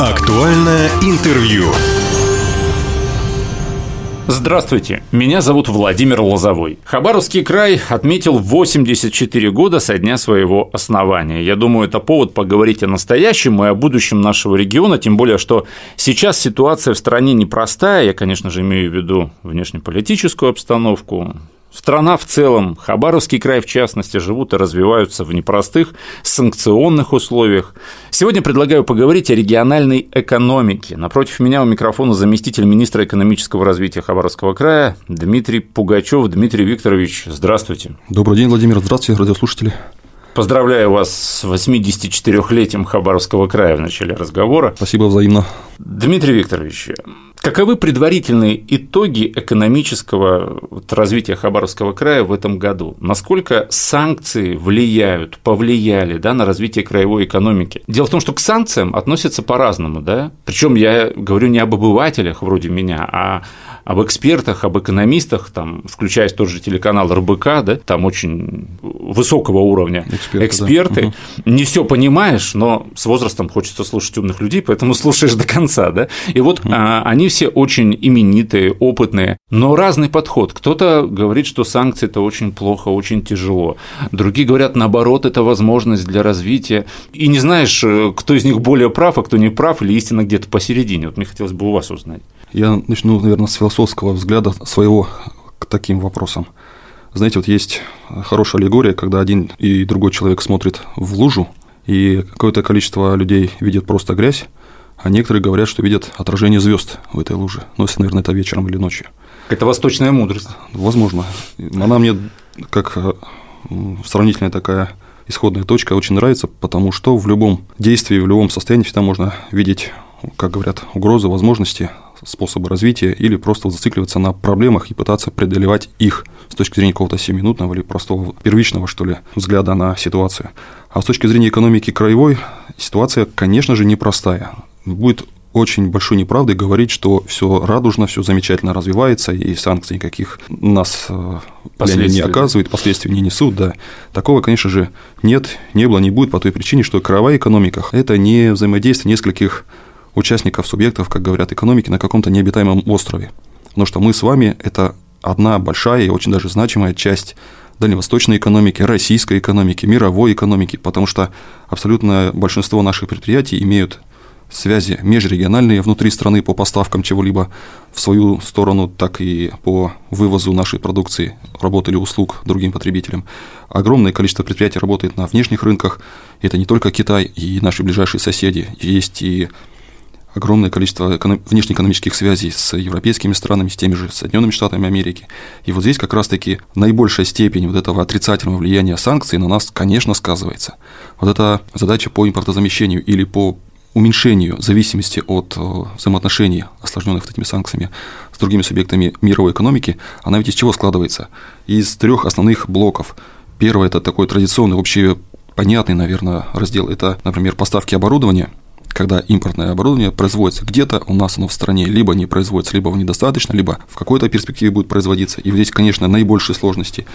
Актуальное интервью. Здравствуйте, меня зовут Владимир Лозовой. Хабаровский край отметил 84 года со дня своего основания. Я думаю, это повод поговорить о настоящем и о будущем нашего региона, тем более, что сейчас ситуация в стране непростая, я, конечно же, имею в виду внешнеполитическую обстановку, Страна в целом, Хабаровский край в частности, живут и развиваются в непростых санкционных условиях. Сегодня предлагаю поговорить о региональной экономике. Напротив меня у микрофона заместитель министра экономического развития Хабаровского края Дмитрий Пугачев. Дмитрий Викторович, здравствуйте. Добрый день, Владимир. Здравствуйте, радиослушатели. Поздравляю вас с 84-летием Хабаровского края в начале разговора. Спасибо взаимно. Дмитрий Викторович, каковы предварительные итоги экономического развития Хабаровского края в этом году? Насколько санкции влияют, повлияли да, на развитие краевой экономики? Дело в том, что к санкциям относятся по-разному, да? Причем я говорю не об обывателях вроде меня, а об экспертах, об экономистах, там, включая тот же телеканал РБК, да, там очень высокого уровня эксперты. эксперты. Да. Не все понимаешь, но с возрастом хочется слушать умных людей, поэтому слушаешь до конца, да. И вот угу. а, они все очень именитые, опытные, но разный подход. Кто-то говорит, что санкции это очень плохо, очень тяжело. Другие говорят, наоборот, это возможность для развития. И не знаешь, э, кто из них более прав, а кто не прав, или истина где-то посередине. Вот мне хотелось бы у вас узнать. Я начну, наверное, с философского взгляда своего к таким вопросам. Знаете, вот есть хорошая аллегория, когда один и другой человек смотрит в лужу, и какое-то количество людей видит просто грязь, а некоторые говорят, что видят отражение звезд в этой луже. Ну, если, наверное, это вечером или ночью. Это восточная мудрость. Возможно. Она мне как э, сравнительная такая исходная точка очень нравится, потому что в любом действии, в любом состоянии всегда можно видеть, как говорят, угрозы, возможности, способы развития или просто зацикливаться на проблемах и пытаться преодолевать их с точки зрения какого-то семиминутного или простого первичного, что ли, взгляда на ситуацию. А с точки зрения экономики краевой ситуация, конечно же, непростая. Будет очень большой неправдой говорить, что все радужно, все замечательно развивается, и санкций никаких нас э, не оказывают, последствий не несут, да. Такого, конечно же, нет, не было, не будет по той причине, что краевая экономика – это не взаимодействие нескольких участников, субъектов, как говорят, экономики на каком-то необитаемом острове. Потому что мы с вами – это одна большая и очень даже значимая часть дальневосточной экономики, российской экономики, мировой экономики, потому что абсолютное большинство наших предприятий имеют связи межрегиональные внутри страны по поставкам чего-либо в свою сторону, так и по вывозу нашей продукции, работы или услуг другим потребителям. Огромное количество предприятий работает на внешних рынках. Это не только Китай и наши ближайшие соседи. Есть и огромное количество внешнеэкономических связей с европейскими странами, с теми же Соединенными Штатами Америки. И вот здесь как раз-таки наибольшая степень вот этого отрицательного влияния санкций на нас, конечно, сказывается. Вот эта задача по импортозамещению или по уменьшению зависимости от э, взаимоотношений, осложненных этими санкциями, с другими субъектами мировой экономики, она ведь из чего складывается? Из трех основных блоков. Первый – это такой традиционный, вообще понятный, наверное, раздел. Это, например, поставки оборудования – когда импортное оборудование производится где-то, у нас оно в стране либо не производится, либо его недостаточно, либо в какой-то перспективе будет производиться. И здесь, конечно, наибольшие сложности.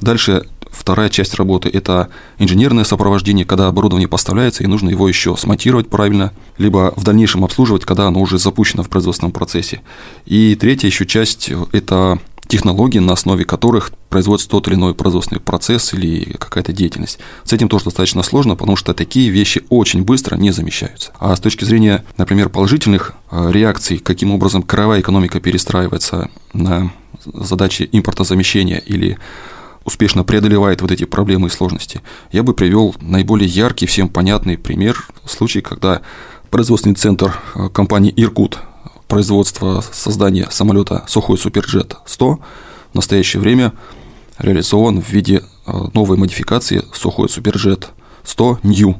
Дальше вторая часть работы – это инженерное сопровождение, когда оборудование поставляется, и нужно его еще смонтировать правильно, либо в дальнейшем обслуживать, когда оно уже запущено в производственном процессе. И третья еще часть – это технологии, на основе которых производится тот или иной производственный процесс или какая-то деятельность. С этим тоже достаточно сложно, потому что такие вещи очень быстро не замещаются. А с точки зрения, например, положительных э, реакций, каким образом краевая экономика перестраивается на задачи импортозамещения или успешно преодолевает вот эти проблемы и сложности, я бы привел наиболее яркий, всем понятный пример, случай, когда производственный центр э, компании «Иркут» производства создания самолета Сухой Суперджет 100 в настоящее время реализован в виде э, новой модификации Сухой Суперджет 100 New,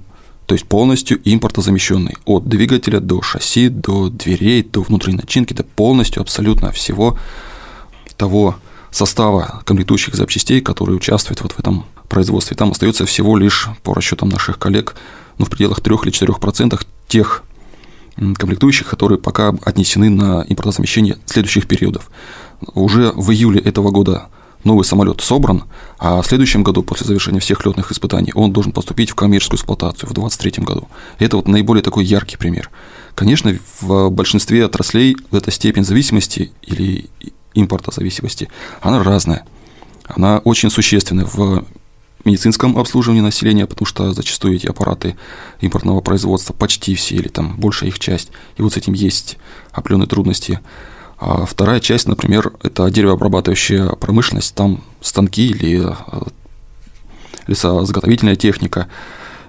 то есть полностью импортозамещенный от двигателя до шасси, до дверей, до внутренней начинки, до полностью абсолютно всего того состава комплектующих запчастей, которые участвуют вот в этом производстве. Там остается всего лишь, по расчетам наших коллег, ну, в пределах 3 или 4% тех комплектующих, которые пока отнесены на импортозамещение следующих периодов. Уже в июле этого года новый самолет собран, а в следующем году, после завершения всех летных испытаний, он должен поступить в коммерческую эксплуатацию в 2023 году. Это вот наиболее такой яркий пример. Конечно, в большинстве отраслей эта степень зависимости или импортозависимости, она разная. Она очень существенная в медицинском обслуживании населения, потому что зачастую эти аппараты импортного производства почти все или там большая их часть, и вот с этим есть определенные трудности. А вторая часть, например, это деревообрабатывающая промышленность, там станки или э, лесозаготовительная техника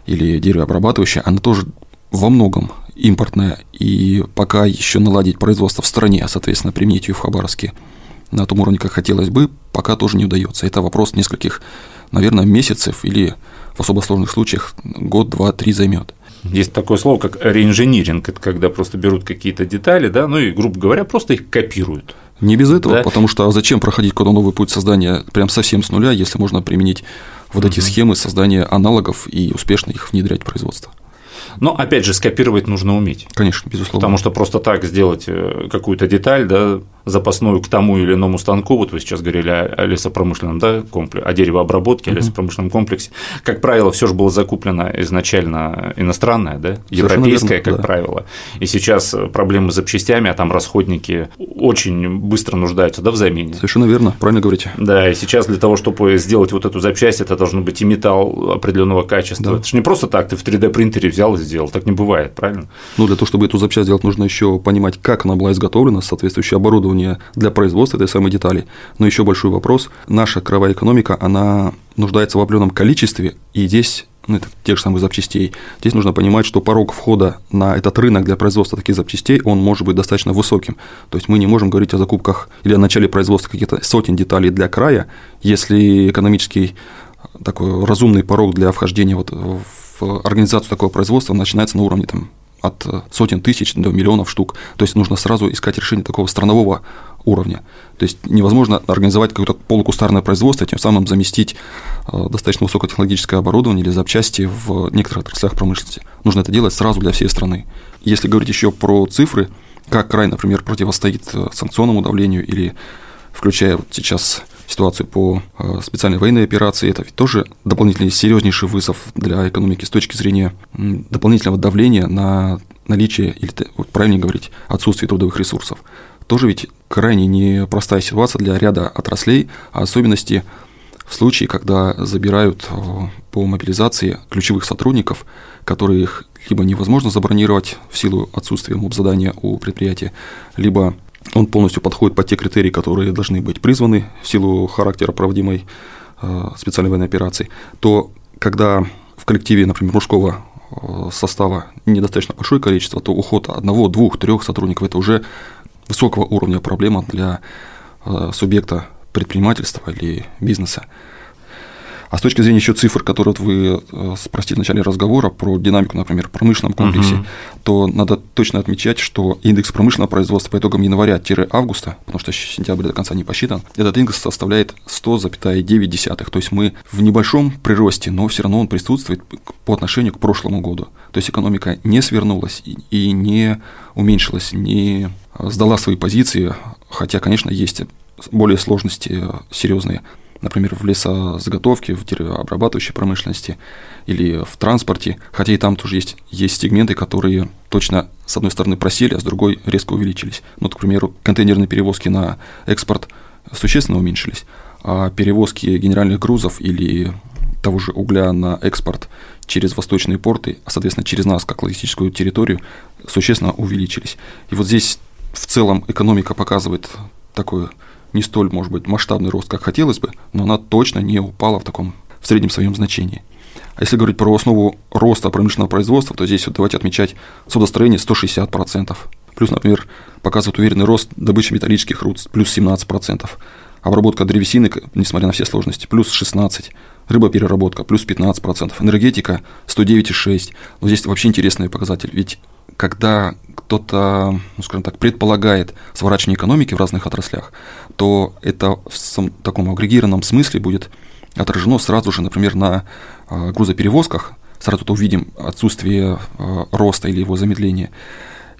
или деревообрабатывающая, она тоже во многом импортная, и пока еще наладить производство в стране, а, соответственно, применить ее в Хабаровске на том уровне, как хотелось бы, пока тоже не удается. Это вопрос нескольких, наверное, месяцев или в особо сложных случаях год, два, три займет. Есть такое слово, как реинжиниринг, это когда просто берут какие-то детали, да, ну и, грубо говоря, просто их копируют. Не без этого, да? потому что зачем проходить какой-то новый путь создания прям совсем с нуля, если можно применить вот угу. эти схемы создания аналогов и успешно их внедрять в производство. Но опять же, скопировать нужно уметь. Конечно, безусловно. Потому что просто так сделать э, какую-то деталь, да, запасную к тому или иному станку, вот вы сейчас говорили о лесопромышленном да, комплексе, о деревообработке, о лесопромышленном комплексе, как правило, все же было закуплено изначально иностранное, да, европейское, верно, как да. правило, и сейчас проблемы с запчастями, а там расходники очень быстро нуждаются да, в замене. Совершенно верно, правильно говорите. Да, и сейчас для того, чтобы сделать вот эту запчасть, это должен быть и металл определенного качества. Да. Это же не просто так, ты в 3D принтере и сделал, так не бывает, правильно? Ну, для того, чтобы эту запчасть сделать, нужно еще понимать, как она была изготовлена, соответствующее оборудование для производства этой самой детали. Но еще большой вопрос. Наша кровая экономика, она нуждается в определенном количестве, и здесь ну, это тех же самых запчастей. Здесь нужно понимать, что порог входа на этот рынок для производства таких запчастей, он может быть достаточно высоким. То есть мы не можем говорить о закупках или о начале производства каких-то сотен деталей для края, если экономический такой разумный порог для вхождения вот в организацию такого производства начинается на уровне там, от э, сотен тысяч до миллионов штук. То есть нужно сразу искать решение такого странового уровня. То есть невозможно организовать какое-то полукустарное производство, тем самым заместить э, достаточно высокотехнологическое оборудование или запчасти в некоторых отраслях промышленности. Нужно это делать сразу для всей страны. Если говорить еще про цифры, как край, например, противостоит э, санкционному давлению или включая вот сейчас ситуацию по э, специальной военной операции. Это ведь тоже дополнительный серьезнейший вызов для экономики с точки зрения дополнительного давления на наличие, или вот правильнее говорить, отсутствие трудовых ресурсов. Тоже ведь крайне непростая ситуация для ряда отраслей, а особенности в случае, когда забирают э, по мобилизации ключевых сотрудников, которых либо невозможно забронировать в силу отсутствия моб-задания у предприятия, либо он полностью подходит под те критерии, которые должны быть призваны в силу характера проводимой э, специальной военной операции, то когда в коллективе, например, мужского э, состава недостаточно большое количество, то уход одного, двух, трех сотрудников – это уже высокого уровня проблема для э, субъекта предпринимательства или бизнеса. А с точки зрения еще цифр, которые вот вы э, спросили в начале разговора про динамику, например, в промышленном комплексе, угу. то надо точно отмечать, что индекс промышленного производства по итогам января-августа, потому что сентябрь до конца не посчитан, этот индекс составляет 100,9. То есть мы в небольшом приросте, но все равно он присутствует по отношению к прошлому году. То есть экономика не свернулась и не уменьшилась, не сдала свои позиции, хотя, конечно, есть более сложности э, серьезные например, в лесозаготовке, в деревообрабатывающей промышленности или в транспорте, хотя и там тоже есть, есть сегменты, которые точно с одной стороны просели, а с другой резко увеличились. Ну, к примеру, контейнерные перевозки на экспорт существенно уменьшились, а перевозки генеральных грузов или того же угля на экспорт через восточные порты, а, соответственно, через нас, как логистическую территорию, существенно увеличились. И вот здесь в целом экономика показывает такое не столь, может быть, масштабный рост, как хотелось бы, но она точно не упала в таком в среднем своем значении. А если говорить про основу роста промышленного производства, то здесь вот давайте отмечать судостроение 160%. Плюс, например, показывает уверенный рост добычи металлических руд плюс 17%. Обработка древесины, несмотря на все сложности, плюс 16%. Рыбопереработка плюс 15%. Энергетика 109,6%. Но здесь вообще интересный показатель. Ведь когда кто-то, ну, скажем так, предполагает сворачивание экономики в разных отраслях, то это в таком агрегированном смысле будет отражено сразу же, например, на а, грузоперевозках, сразу то увидим отсутствие а, роста или его замедления,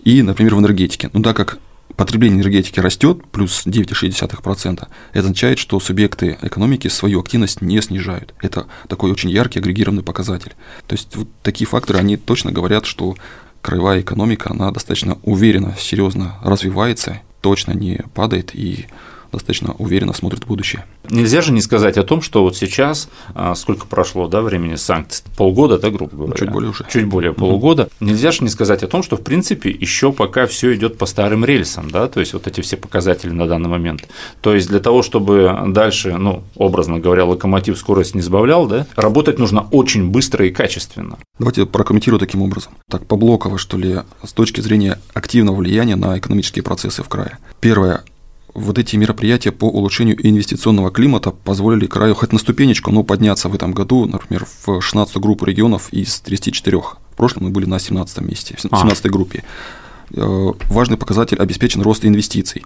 и, например, в энергетике. Ну, так как потребление энергетики растет, плюс 9,6%, это означает, что субъекты экономики свою активность не снижают. Это такой очень яркий агрегированный показатель. То есть вот такие факторы, они точно говорят, что краевая экономика, она достаточно уверенно, серьезно развивается, точно не падает и достаточно уверенно смотрит в будущее. Нельзя же не сказать о том, что вот сейчас, а, сколько прошло да, времени санкций, полгода, да, грубо говоря? Чуть более уже. Чуть более полугода. Mm-hmm. Нельзя же не сказать о том, что, в принципе, еще пока все идет по старым рельсам, да, то есть вот эти все показатели на данный момент. То есть для того, чтобы дальше, ну, образно говоря, локомотив скорость не сбавлял, да, работать нужно очень быстро и качественно. Давайте прокомментирую таким образом. Так, поблоково, что ли, с точки зрения активного влияния на экономические процессы в крае. Первое вот эти мероприятия по улучшению инвестиционного климата позволили краю хоть на ступенечку, но подняться в этом году, например, в 16 группу регионов из 34. В прошлом мы были на 17 месте, в 17 а. группе. Э, важный показатель – обеспечен рост инвестиций.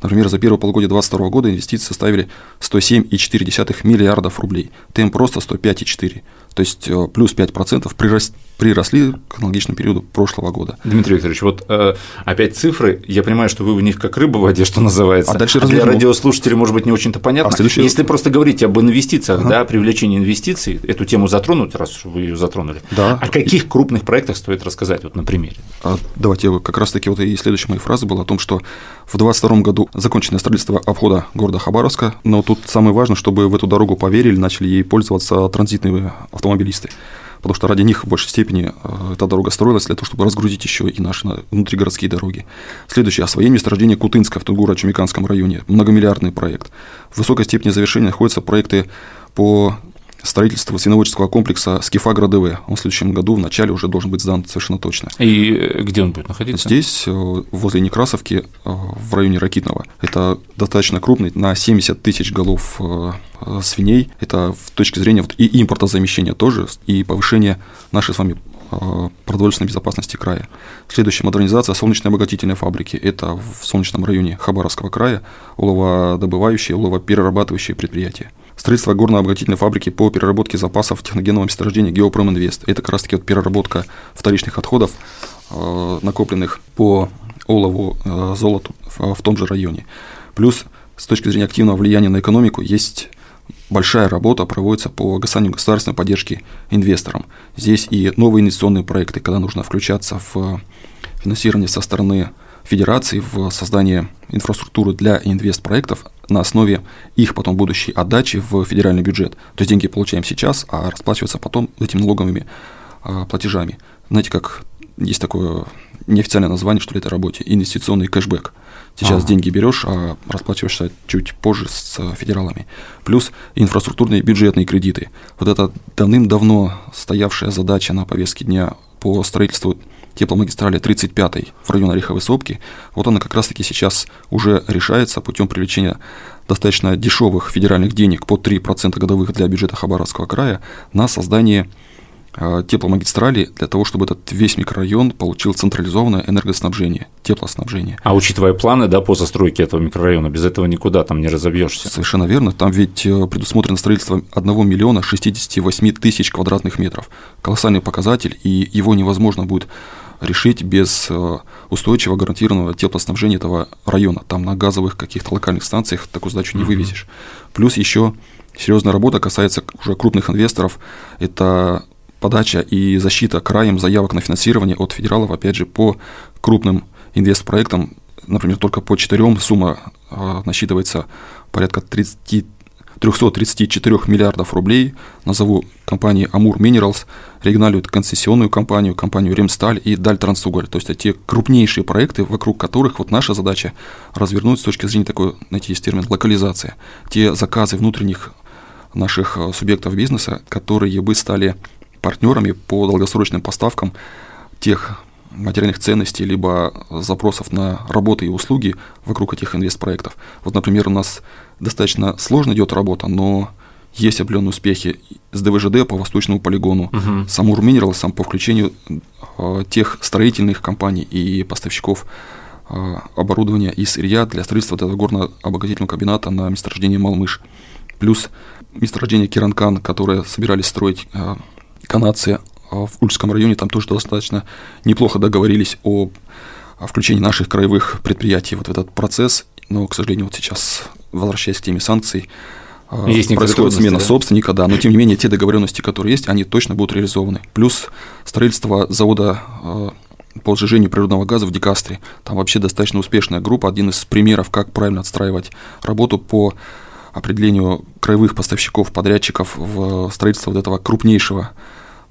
Например, за первое полугодие 2022 года инвестиции составили 107,4 миллиардов рублей. Темп роста 105,4. То есть э, плюс 5% прирос, приросли к аналогичному периоду прошлого года. Дмитрий Викторович, вот э, опять цифры, я понимаю, что вы в них как рыба в воде, что называется. А дальше а для радиослушателей, может быть, не очень-то понятно. А следующий... Если просто говорить об инвестициях, ага. да, привлечении инвестиций, эту тему затронуть, раз вы ее затронули. Да. О каких крупных проектах стоит рассказать, вот на примере? А, давайте, как раз-таки вот и следующая моя фраза была о том, что в 2022 году закончено строительство обхода города Хабаровска, но тут самое важное, чтобы в эту дорогу поверили, начали ей пользоваться транзитные автомобилисты потому что ради них в большей степени э, эта дорога строилась для того, чтобы разгрузить еще и наши внутригородские дороги. Следующее. Освоение месторождения Кутынска в Тунгуро-Чумиканском районе. Многомиллиардный проект. В высокой степени завершения находятся проекты по строительство свиноводческого комплекса Скифагра ДВ. Он в следующем году в начале уже должен быть сдан совершенно точно. И э, где он будет находиться? Здесь, э, возле Некрасовки, э, в районе Ракитного. Это достаточно крупный, на 70 тысяч голов свиней. Это в точке зрения вот и импортозамещения тоже, и повышения нашей с вами продовольственной безопасности края. Следующая модернизация солнечной обогатительной фабрики. Это в солнечном районе Хабаровского края уловодобывающие, уловоперерабатывающие предприятия. Строительство горно-обогатительной фабрики по переработке запасов техногенного месторождения Геопроминвест. Это как раз-таки вот переработка вторичных отходов, э, накопленных по олову, э, золоту в, том же районе. Плюс с точки зрения активного влияния на экономику есть большая работа проводится по оказанию государственной поддержки инвесторам. Здесь и новые инвестиционные проекты, когда нужно включаться в финансирование со стороны федерации в создание инфраструктуры для инвестпроектов на основе их потом будущей отдачи в федеральный бюджет. То есть деньги получаем сейчас, а расплачиваться потом этими налоговыми а, платежами. Знаете, как есть такое неофициальное название, что ли, этой работе – инвестиционный кэшбэк. Сейчас а. деньги берешь, а расплачиваешься чуть позже с федералами. Плюс инфраструктурные бюджетные кредиты. Вот это давным-давно стоявшая задача на повестке дня по строительству тепломагистрали 35 в районе Ореховой сопки, вот она как раз-таки сейчас уже решается путем привлечения достаточно дешевых федеральных денег по 3% годовых для бюджета Хабаровского края на создание а, тепломагистрали для того, чтобы этот весь микрорайон получил централизованное энергоснабжение, теплоснабжение. А учитывая планы да, по застройке этого микрорайона, без этого никуда там не разобьешься. Совершенно верно. Там ведь э, предусмотрено строительство 1 миллиона 68 тысяч квадратных метров. Колоссальный показатель, и его невозможно будет решить без э, устойчивого гарантированного теплоснабжения этого района. Там на газовых каких-то локальных станциях такую задачу не вывезешь. Плюс еще серьезная работа касается уже крупных инвесторов. Это подача и защита краем заявок на финансирование от федералов, опять же, по крупным инвестпроектам, например, только по четырем сумма э, насчитывается порядка 30 334 миллиардов рублей. Назову компании Амур Minerals, региональную концессионную компанию, компанию Ремсталь и Дальтрансуголь. То есть это те крупнейшие проекты, вокруг которых вот наша задача развернуть с точки зрения такой, найти есть термин, локализация. Те заказы внутренних наших э, субъектов бизнеса, которые бы стали партнерами по долгосрочным поставкам тех материальных ценностей, либо запросов на работы и услуги вокруг этих инвестпроектов. Вот, например, у нас достаточно сложно идет работа, но есть определенные успехи с ДВЖД по восточному полигону, uh-huh. с Амур Минералсом по включению э, тех строительных компаний и поставщиков э, оборудования и сырья для строительства горно-обогатительного комбината на месторождении Малмыш. Плюс месторождение Киранкан, которое собирались строить э, канадцы в Ульском районе, там тоже достаточно неплохо договорились о, о включении наших краевых предприятий вот в этот процесс, но, к сожалению, вот сейчас возвращаясь к теме санкций, а, есть происходит смена да? собственника, да, но тем не менее те договоренности, которые есть, они точно будут реализованы. Плюс строительство завода а, по сжижению природного газа в Декастре. Там вообще достаточно успешная группа, один из примеров, как правильно отстраивать работу по определению краевых поставщиков, подрядчиков в строительство вот этого крупнейшего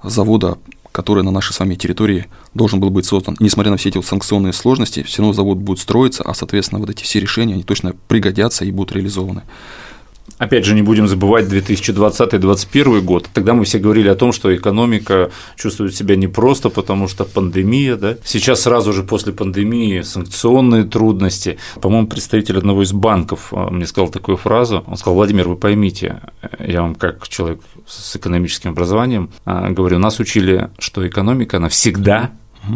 завода, который на нашей с вами территории должен был быть создан. несмотря на все эти вот санкционные сложности, все равно завод будет строиться, а, соответственно, вот эти все решения, они точно пригодятся и будут реализованы. Опять же, не будем забывать 2020-2021 год. Тогда мы все говорили о том, что экономика чувствует себя непросто, потому что пандемия. Да? Сейчас сразу же после пандемии санкционные трудности. По-моему, представитель одного из банков а, мне сказал такую фразу. Он сказал, Владимир, вы поймите, я вам как человек с экономическим образованием а, говорю, нас учили, что экономика, она всегда,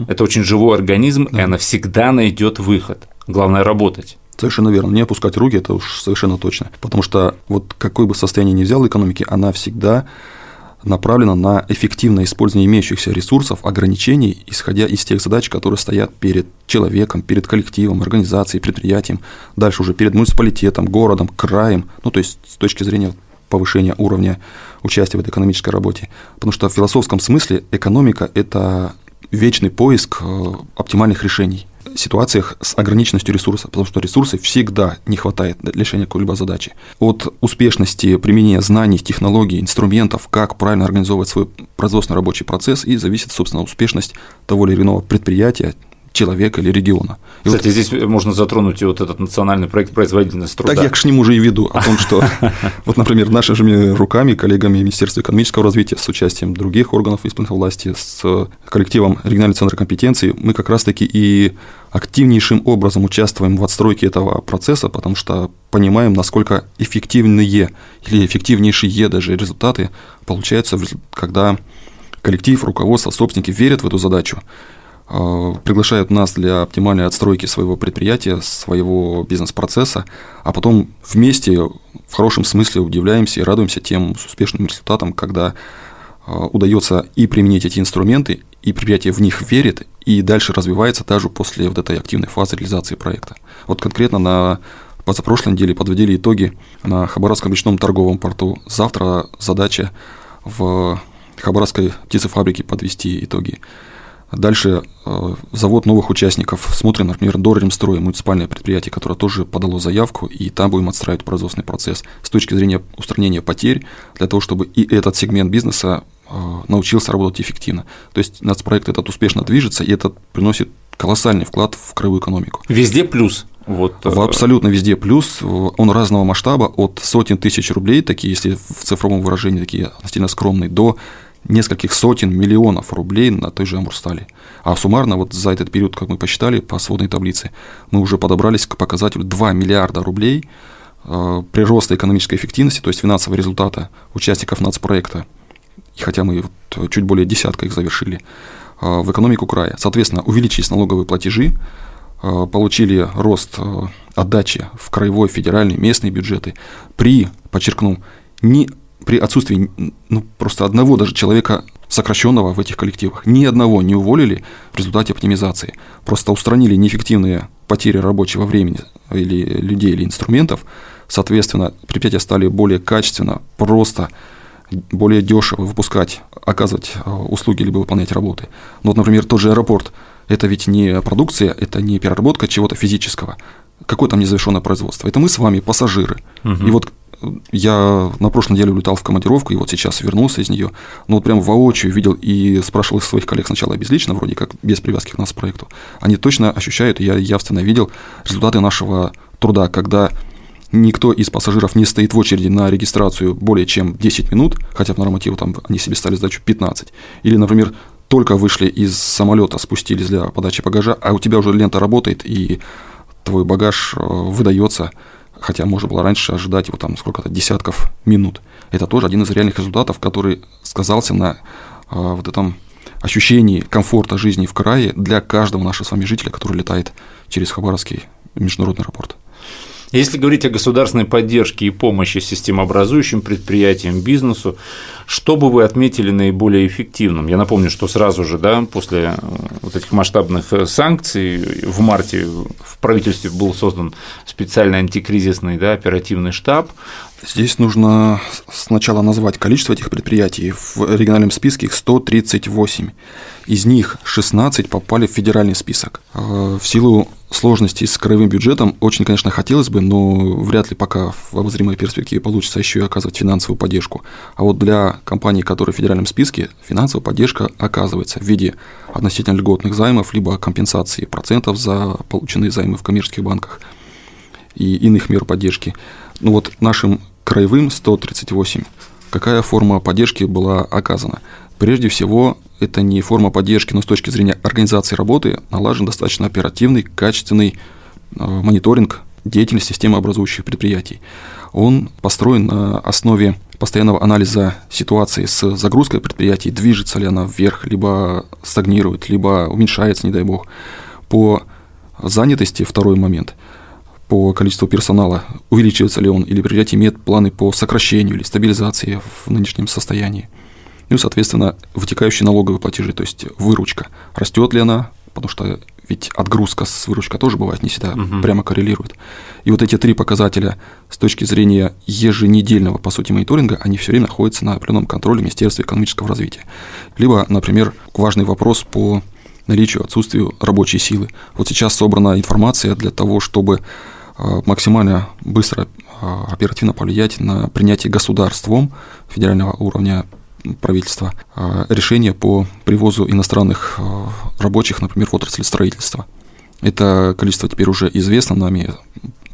это очень живой организм, и она всегда найдет выход. Главное – работать. Совершенно верно. Не опускать руки, это уж совершенно точно. Потому что вот какое бы состояние ни взял экономики, она всегда направлена на эффективное использование имеющихся ресурсов, ограничений, исходя из тех задач, которые стоят перед человеком, перед коллективом, организацией, предприятием, дальше уже перед муниципалитетом, городом, краем, ну то есть с точки зрения повышения уровня участия в этой экономической работе. Потому что в философском смысле экономика – это вечный поиск э, оптимальных решений ситуациях с ограниченностью ресурса, потому что ресурсов всегда не хватает для решения какой-либо задачи. От успешности применения знаний, технологий, инструментов, как правильно организовывать свой производственный рабочий процесс, и зависит, собственно, успешность того или иного предприятия, человека или региона. И Кстати, вот, здесь можно затронуть и вот этот национальный проект производительность труда. Так я к нему уже и веду, о том, что вот, например, нашими руками, коллегами Министерства экономического развития с участием других органов исполнительной власти, с коллективом регионального центра компетенции, мы как раз-таки и активнейшим образом участвуем в отстройке этого процесса, потому что понимаем, насколько эффективные или эффективнейшие даже результаты получаются, когда коллектив, руководство, собственники верят в эту задачу приглашают нас для оптимальной отстройки своего предприятия, своего бизнес-процесса, а потом вместе в хорошем смысле удивляемся и радуемся тем успешным результатам, когда э, удается и применить эти инструменты, и предприятие в них верит, и дальше развивается даже после вот этой активной фазы реализации проекта. Вот конкретно на позапрошлой неделе подводили итоги на Хабаровском речном торговом порту. Завтра задача в Хабаровской птицефабрике подвести итоги. Дальше э, завод новых участников. Смотрим, например, Дорремстрой, муниципальное предприятие, которое тоже подало заявку, и там будем отстраивать производственный процесс с точки зрения устранения потерь, для того, чтобы и этот сегмент бизнеса э, научился работать эффективно. То есть нацпроект этот успешно движется, и это приносит колоссальный вклад в краевую экономику. Везде плюс. Вот. В э, абсолютно везде плюс. Он разного масштаба, от сотен тысяч рублей, такие, если в цифровом выражении, такие относительно скромные, до нескольких сотен миллионов рублей на той же Амурстале. А суммарно вот за этот период, как мы посчитали по сводной таблице, мы уже подобрались к показателю 2 миллиарда рублей э, прироста экономической эффективности, то есть финансового результата участников нацпроекта, хотя мы вот чуть более десятка их завершили, э, в экономику края. Соответственно, увеличились налоговые платежи, э, получили рост э, отдачи в краевой, федеральный, местные бюджеты при, подчеркну, не при отсутствии ну, просто одного даже человека сокращенного в этих коллективах, ни одного не уволили в результате оптимизации. Просто устранили неэффективные потери рабочего времени или людей, или инструментов. Соответственно, предприятия стали более качественно, просто более дешево выпускать, оказывать э, услуги либо выполнять работы. Ну вот, например, тот же аэропорт – это ведь не продукция, это не переработка чего-то физического. Какое там незавершенное производство? Это мы с вами, пассажиры. Угу. И вот я на прошлой неделе улетал в командировку, и вот сейчас вернулся из нее. Но вот прям воочию видел и спрашивал своих коллег сначала безлично, вроде как без привязки к нас проекту. Они точно ощущают, я явственно видел результаты нашего труда, когда никто из пассажиров не стоит в очереди на регистрацию более чем 10 минут, хотя по нормативу там они себе стали задачу 15. Или, например, только вышли из самолета, спустились для подачи багажа, а у тебя уже лента работает, и твой багаж э, выдается хотя можно было раньше ожидать его там сколько-то десятков минут. Это тоже один из реальных результатов, который сказался на э, вот этом ощущении комфорта жизни в крае для каждого нашего с вами жителя, который летает через Хабаровский международный аэропорт. Если говорить о государственной поддержке и помощи системообразующим предприятиям, бизнесу, что бы вы отметили наиболее эффективным? Я напомню, что сразу же, да, после э, вот этих масштабных э, санкций в марте в правительстве был создан специальный антикризисный да, оперативный штаб, Здесь нужно сначала назвать количество этих предприятий. В региональном списке их 138. Из них 16 попали в федеральный список. Э, в силу сложностей с краевым бюджетом очень, конечно, хотелось бы, но вряд ли пока в обозримой перспективе получится еще и оказывать финансовую поддержку. А вот для компаний, которые в федеральном списке, финансовая поддержка оказывается в виде относительно льготных займов, либо компенсации процентов за полученные займы в коммерческих банках и иных мер поддержки. Ну вот нашим краевым 138 какая форма поддержки была оказана? Прежде всего, это не форма поддержки, но с точки зрения организации работы налажен достаточно оперативный, качественный э, мониторинг деятельности системообразующих предприятий. Он построен на основе постоянного анализа ситуации с загрузкой предприятий, движется ли она вверх, либо стагнирует, либо уменьшается, не дай бог. По занятости второй момент – по количеству персонала, увеличивается ли он, или предприятие имеет планы по сокращению или стабилизации в нынешнем состоянии. Ну и, соответственно, вытекающие налоговые платежи, то есть выручка, растет ли она, потому что ведь отгрузка с выручкой тоже бывает не всегда угу. прямо коррелирует. И вот эти три показателя с точки зрения еженедельного, по сути, мониторинга, они все время находятся на определенном контроле Министерства экономического развития. Либо, например, важный вопрос по наличию, отсутствию рабочей силы. Вот сейчас собрана информация для того, чтобы а, максимально быстро, а, оперативно повлиять на принятие государством федерального уровня правительства а, решения по привозу иностранных рабочих, например, в отрасли строительства. Это количество теперь уже известно нами,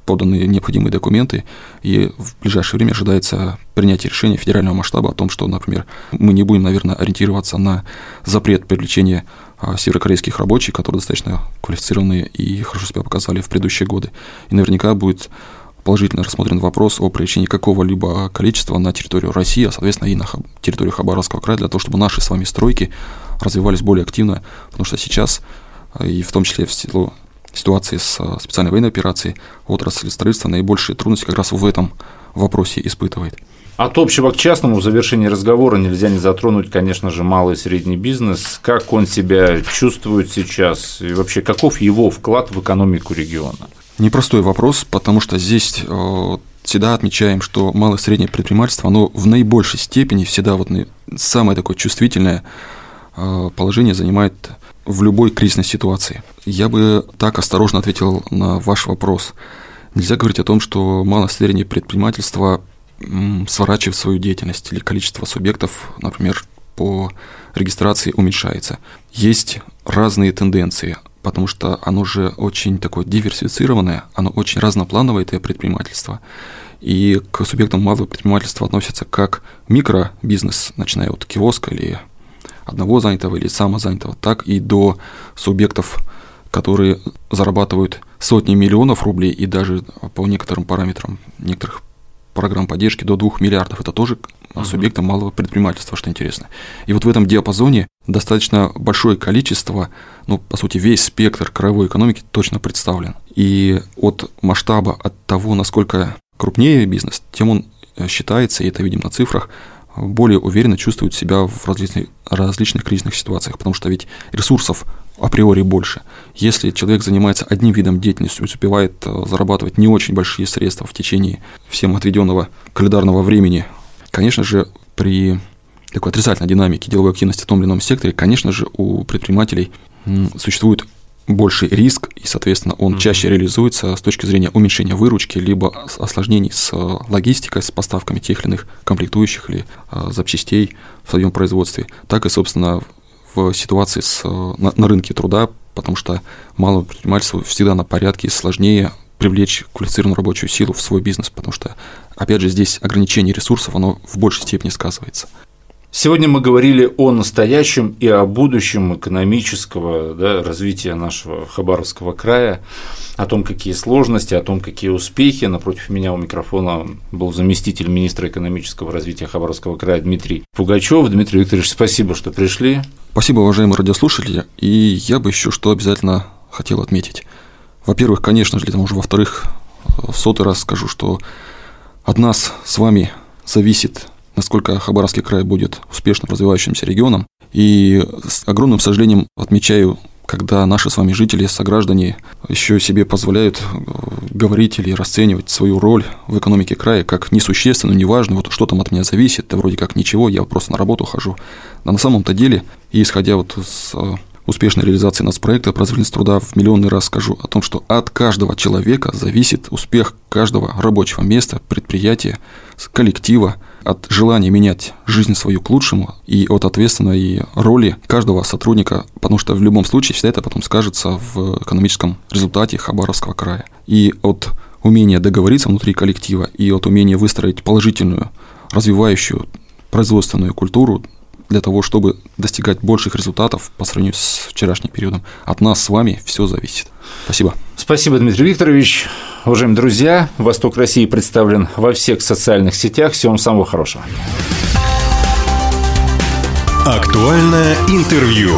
поданы необходимые документы, и в ближайшее время ожидается принятие решения федерального масштаба о том, что, например, мы не будем, наверное, ориентироваться на запрет привлечения а, северокорейских рабочих, которые достаточно квалифицированные и хорошо себя показали в предыдущие годы. И наверняка будет положительно рассмотрен вопрос о привлечении какого-либо количества на территорию России, а, соответственно, и на территорию Хабаровского края, для того, чтобы наши с вами стройки развивались более активно, потому что сейчас, а, и в том числе в силу ситуации с специальной военной операцией, отрасль строительства наибольшие трудности как раз в этом вопросе испытывает. От общего к частному в завершении разговора нельзя не затронуть, конечно же, малый и средний бизнес. Как он себя чувствует сейчас и вообще каков его вклад в экономику региона? Непростой вопрос, потому что здесь э, всегда отмечаем, что малое и среднее предпринимательство, оно в наибольшей степени всегда вот самое такое чувствительное э, положение занимает в любой кризисной ситуации. Я бы так осторожно ответил на ваш вопрос. Нельзя говорить о том, что малое и среднее предпринимательство сворачивает свою деятельность или количество субъектов, например, по регистрации уменьшается. Есть разные тенденции, потому что оно же очень такое диверсифицированное, оно очень разноплановое, это предпринимательство. И к субъектам малого предпринимательства относятся как микробизнес, начиная от киоска или одного занятого или самозанятого, так и до субъектов, которые зарабатывают сотни миллионов рублей и даже по некоторым параметрам некоторых программ поддержки до 2 миллиардов. Это тоже uh-huh. субъектам малого предпринимательства, что интересно. И вот в этом диапазоне достаточно большое количество, ну, по сути, весь спектр краевой экономики точно представлен. И от масштаба, от того, насколько крупнее бизнес, тем он э, считается, и это видим на цифрах, более уверенно чувствует себя в различных, различных кризисных ситуациях, потому что ведь ресурсов априори больше. Если человек занимается одним видом деятельности, успевает э, зарабатывать не очень большие средства в течение всем отведенного календарного времени, конечно же, при такой отрицательной динамике деловой активности в том или ином секторе, конечно же, у предпринимателей существует больший риск, и, соответственно, он mm-hmm. чаще реализуется с точки зрения уменьшения выручки, либо осложнений с э, логистикой, с поставками тех или иных комплектующих или э, запчастей в своем производстве, так и, собственно, в ситуации с, э, на, на рынке труда, потому что малому предпринимательству всегда на порядке сложнее привлечь квалифицированную рабочую силу в свой бизнес, потому что, опять же, здесь ограничение ресурсов, оно в большей степени сказывается. Сегодня мы говорили о настоящем и о будущем экономического да, развития нашего Хабаровского края, о том, какие сложности, о том, какие успехи. Напротив меня у микрофона был заместитель министра экономического развития Хабаровского края Дмитрий Пугачев. Дмитрий Викторович, спасибо, что пришли. Спасибо, уважаемые радиослушатели. И я бы еще что обязательно хотел отметить. Во-первых, конечно же, там уже во-вторых, в сотый раз скажу, что от нас с вами зависит насколько Хабаровский край будет успешно развивающимся регионом. И с огромным сожалением отмечаю когда наши с вами жители, сограждане еще себе позволяют э, говорить или расценивать свою роль в экономике края как несущественную, неважную, вот что там от меня зависит, это вроде как ничего, я просто на работу хожу. А на самом-то деле, исходя вот с э, успешной реализации нацпроекта «Производительность труда» в миллионный раз скажу о том, что от каждого человека зависит успех каждого рабочего места, предприятия, коллектива, от желания менять жизнь свою к лучшему и от ответственной роли каждого сотрудника, потому что в любом случае всегда это потом скажется в экономическом результате Хабаровского края. И от умения договориться внутри коллектива и от умения выстроить положительную, развивающую производственную культуру для того, чтобы достигать больших результатов по сравнению с вчерашним периодом. От нас с вами все зависит. Спасибо. Спасибо, Дмитрий Викторович. Уважаемые друзья, Восток России представлен во всех социальных сетях. Всего вам самого хорошего. Актуальное интервью.